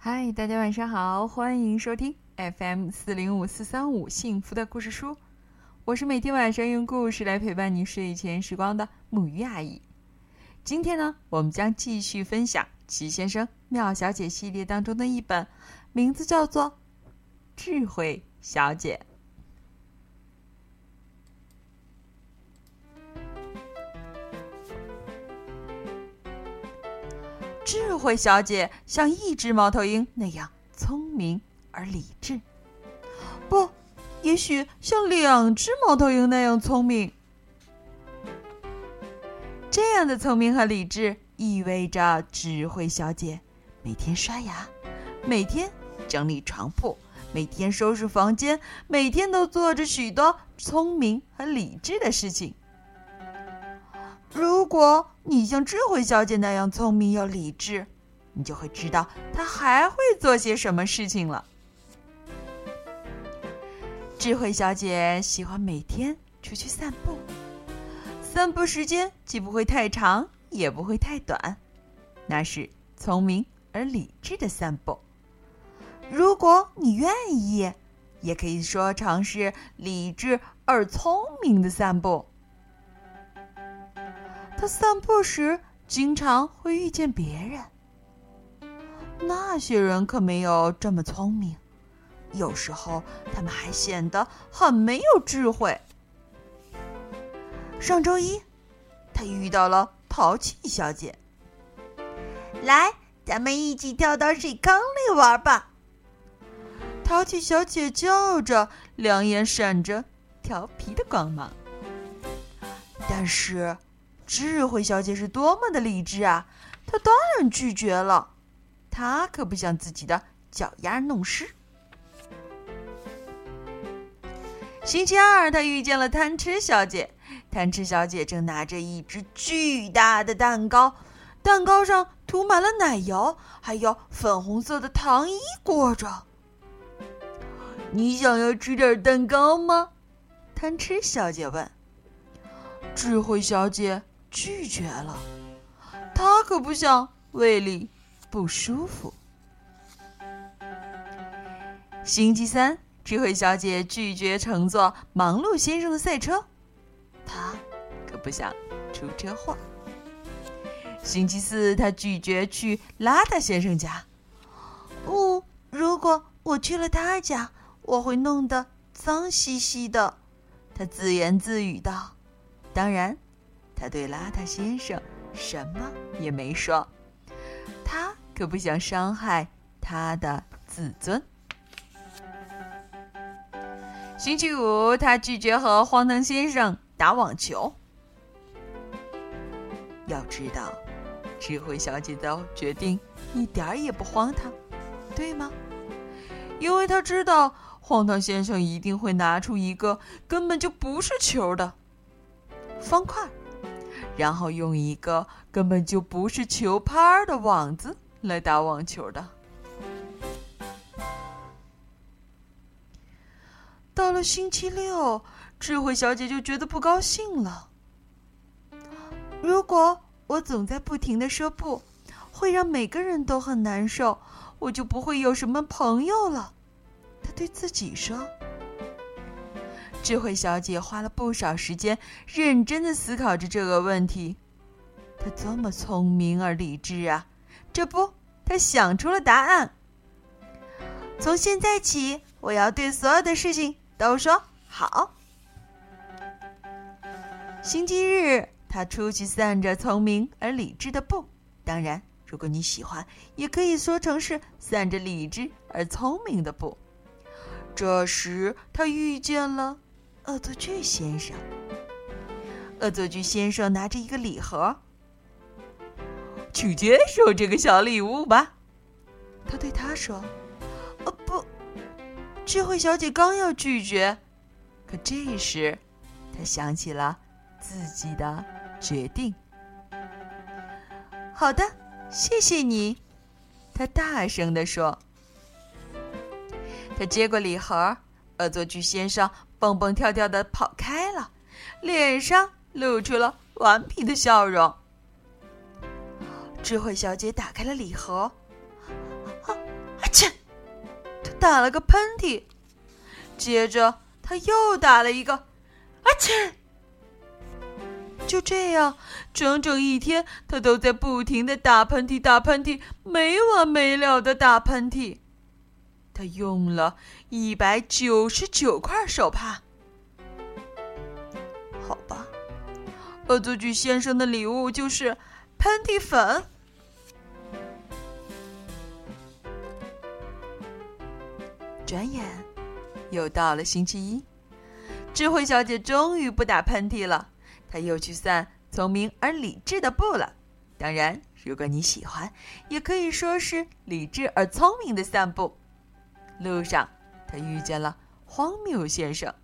嗨，大家晚上好，欢迎收听 FM 四零五四三五幸福的故事书。我是每天晚上用故事来陪伴你睡前时光的木鱼阿姨。今天呢，我们将继续分享齐先生、妙小姐系列当中的一本，名字叫做《智慧小姐》。智慧小姐像一只猫头鹰那样聪明而理智，不，也许像两只猫头鹰那样聪明。这样的聪明和理智意味着智慧小姐每天刷牙，每天整理床铺，每天收拾房间，每天都做着许多聪明和理智的事情。如果你像智慧小姐那样聪明又理智，你就会知道她还会做些什么事情了。智慧小姐喜欢每天出去散步，散步时间既不会太长，也不会太短，那是聪明而理智的散步。如果你愿意，也可以说成是理智而聪明的散步。他散步时经常会遇见别人，那些人可没有这么聪明，有时候他们还显得很没有智慧。上周一，他遇到了淘气小姐。来，咱们一起跳到水坑里玩吧！淘气小姐叫着，两眼闪着调皮的光芒。但是。智慧小姐是多么的理智啊！她当然拒绝了，她可不想自己的脚丫弄湿。星期二，她遇见了贪吃小姐。贪吃小姐正拿着一只巨大的蛋糕，蛋糕上涂满了奶油，还有粉红色的糖衣裹着。你想要吃点蛋糕吗？贪吃小姐问。智慧小姐。拒绝了，他可不想胃里不舒服。星期三，智慧小姐拒绝乘坐忙碌先生的赛车，她可不想出车祸。星期四，她拒绝去邋遢先生家。哦，如果我去了他家，我会弄得脏兮兮的，她自言自语道。当然。他对邋遢先生什么也没说，他可不想伤害他的自尊。星期五，他拒绝和荒唐先生打网球。要知道，智慧小姐的决定一点儿也不荒唐，对吗？因为他知道荒唐先生一定会拿出一个根本就不是球的方块。然后用一个根本就不是球拍的网子来打网球的。到了星期六，智慧小姐就觉得不高兴了。如果我总在不停的说不，会让每个人都很难受，我就不会有什么朋友了。她对自己说。智慧小姐花了不少时间，认真的思考着这个问题。她多么聪明而理智啊！这不，她想出了答案。从现在起，我要对所有的事情都说好。星期日，她出去散着聪明而理智的步。当然，如果你喜欢，也可以说成是散着理智而聪明的步。这时，她遇见了。恶作剧先生，恶作剧先生拿着一个礼盒，去接受这个小礼物吧。他对他说：“哦不！”智慧小姐刚要拒绝，可这时，她想起了自己的决定。好的，谢谢你，她大声地说。他接过礼盒，恶作剧先生。蹦蹦跳跳的跑开了，脸上露出了顽皮的笑容。智慧小姐打开了礼盒，打了个喷嚏，接着他又打了一个，阿切！就这样，整整一天，他都在不停的打喷嚏，打喷嚏，没完没了的打喷嚏。他用了一百九十九块手帕。好吧，恶作剧先生的礼物就是喷嚏粉。转眼又到了星期一，智慧小姐终于不打喷嚏了。她又去散聪明而理智的步了。当然，如果你喜欢，也可以说是理智而聪明的散步。路上，他遇见了荒谬先生。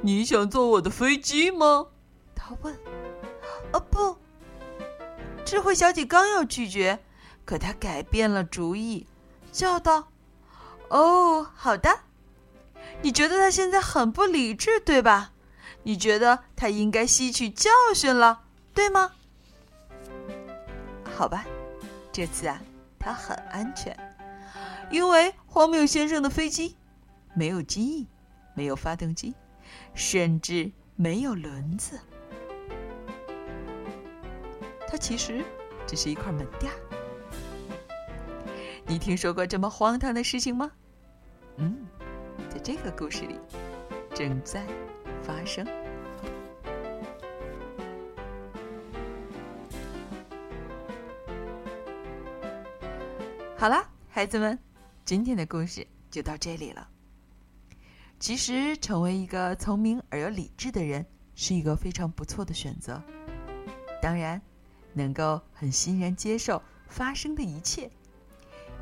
你想坐我的飞机吗？他问。哦不，智慧小姐刚要拒绝，可她改变了主意，叫道：“哦，好的。你觉得他现在很不理智，对吧？”你觉得他应该吸取教训了，对吗？好吧，这次啊，他很安全，因为荒谬先生的飞机没有机翼，没有发动机，甚至没有轮子。它其实只是一块门垫。你听说过这么荒唐的事情吗？嗯，在这个故事里，正在。发生。好了，孩子们，今天的故事就到这里了。其实，成为一个聪明而又理智的人是一个非常不错的选择。当然，能够很欣然接受发生的一切，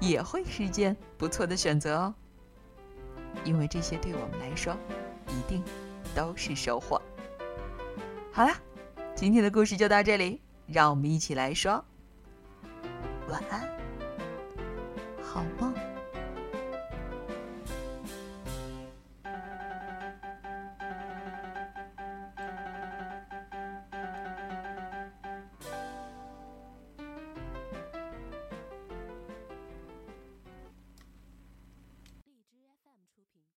也会是一件不错的选择哦。因为这些对我们来说，一定。都是收获。好啦，今天的故事就到这里，让我们一起来说晚安，好梦。